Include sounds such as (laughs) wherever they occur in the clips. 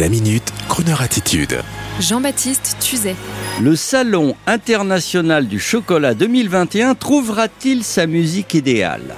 La minute, Kroneur attitude. Jean-Baptiste Tuzet. Le Salon international du chocolat 2021 trouvera-t-il sa musique idéale?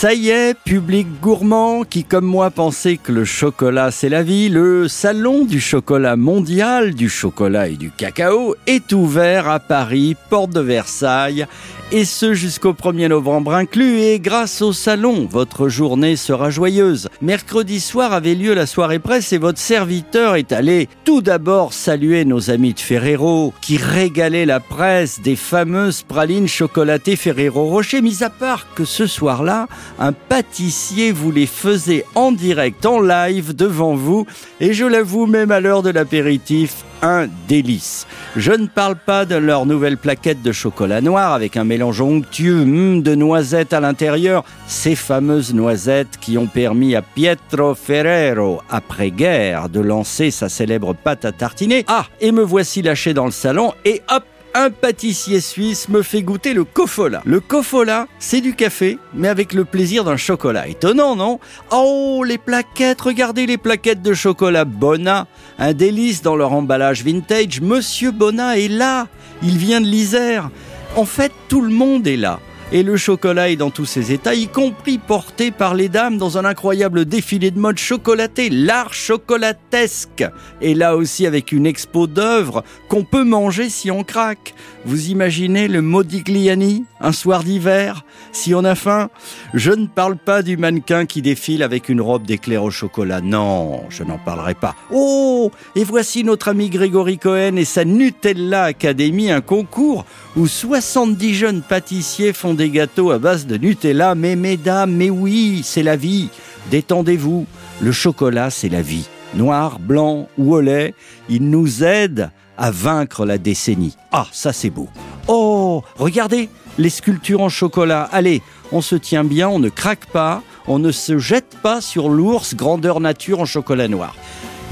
Ça y est, public gourmand qui, comme moi, pensait que le chocolat c'est la vie, le salon du chocolat mondial, du chocolat et du cacao est ouvert à Paris, porte de Versailles, et ce jusqu'au 1er novembre inclus, et grâce au salon, votre journée sera joyeuse. Mercredi soir avait lieu la soirée presse et votre serviteur est allé tout d'abord saluer nos amis de Ferrero, qui régalaient la presse des fameuses pralines chocolatées Ferrero Rocher, mis à part que ce soir-là, un pâtissier vous les faisait en direct, en live, devant vous, et je l'avoue, même à l'heure de l'apéritif, un délice. Je ne parle pas de leur nouvelle plaquette de chocolat noir avec un mélange onctueux hmm, de noisettes à l'intérieur, ces fameuses noisettes qui ont permis à Pietro Ferrero, après-guerre, de lancer sa célèbre pâte à tartiner. Ah, et me voici lâché dans le salon et hop, un pâtissier suisse me fait goûter le cofola. Le cofola, c'est du café, mais avec le plaisir d'un chocolat. Étonnant, non? Oh, les plaquettes, regardez les plaquettes de chocolat Bona. Un délice dans leur emballage vintage. Monsieur Bona est là. Il vient de l'Isère. En fait, tout le monde est là et le chocolat est dans tous ses états, y compris porté par les dames dans un incroyable défilé de mode chocolaté, l'art chocolatesque. Et là aussi avec une expo d'œuvres qu'on peut manger si on craque. Vous imaginez le Modigliani, un soir d'hiver, si on a faim Je ne parle pas du mannequin qui défile avec une robe d'éclair au chocolat. Non, je n'en parlerai pas. Oh Et voici notre ami Grégory Cohen et sa Nutella Academy, un concours où 70 jeunes pâtissiers font des gâteaux à base de Nutella. Mais mesdames, mais oui, c'est la vie. Détendez-vous. Le chocolat, c'est la vie. Noir, blanc ou au lait, il nous aide à vaincre la décennie. Ah, ça c'est beau. Oh, regardez les sculptures en chocolat. Allez, on se tient bien, on ne craque pas, on ne se jette pas sur l'ours grandeur nature en chocolat noir.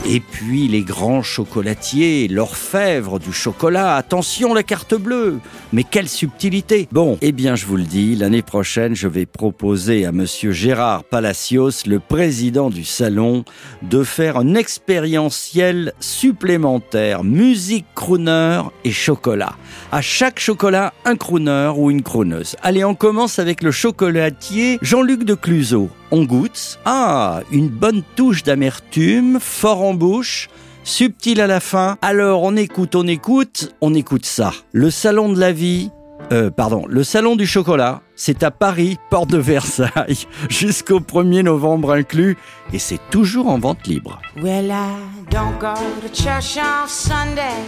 Et puis les grands chocolatiers, l'orfèvre du chocolat, attention la carte bleue. Mais quelle subtilité. Bon, eh bien je vous le dis, l'année prochaine je vais proposer à monsieur Gérard Palacios, le président du salon, de faire un expérientiel supplémentaire, musique crooner et chocolat. À chaque chocolat, un crooner ou une crooneuse. Allez, on commence avec le chocolatier Jean-Luc de Cluseau on goûte. Ah, une bonne touche d'amertume, fort en bouche, subtil à la fin. Alors on écoute, on écoute, on écoute ça. Le salon de la vie, euh, pardon, le salon du chocolat, c'est à Paris, porte de Versailles, (laughs) jusqu'au 1er novembre inclus, et c'est toujours en vente libre. Well, I don't go to church on Sunday,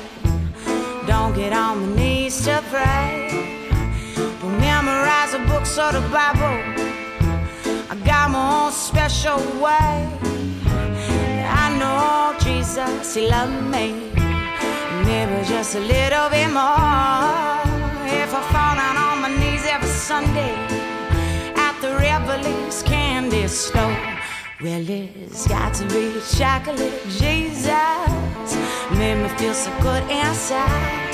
don't get on my knees to pray. I got my own special way. I know Jesus, He loved me. Maybe just a little bit more. If I fall down on my knees every Sunday at the Revelings candy store. Well, it's got to be chocolate Jesus. Made me feel so good inside.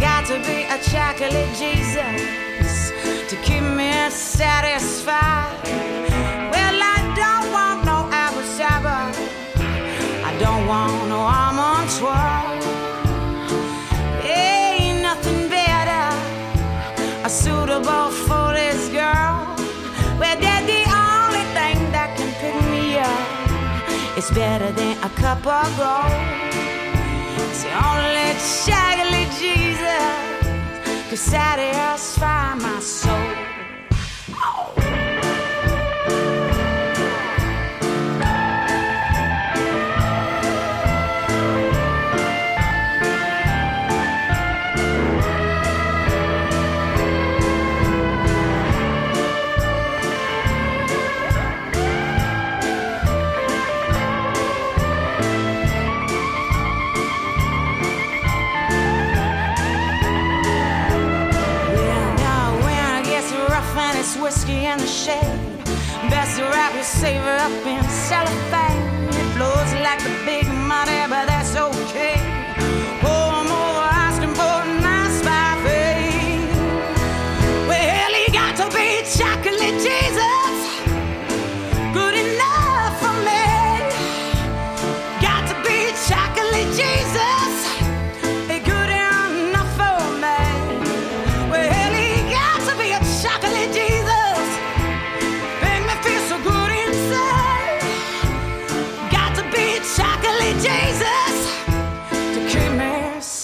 Got to be a chocolate Jesus to keep me satisfied. Well, I don't want no apple cider. I don't want no almond swirl. Ain't nothing better, a suitable for this girl. Well, that's the only thing that can pick me up. It's better than a cup of gold. It's the only chocolate Jesus could satisfy in the shade. Best wrap your saver up in cellophane. It blows like the big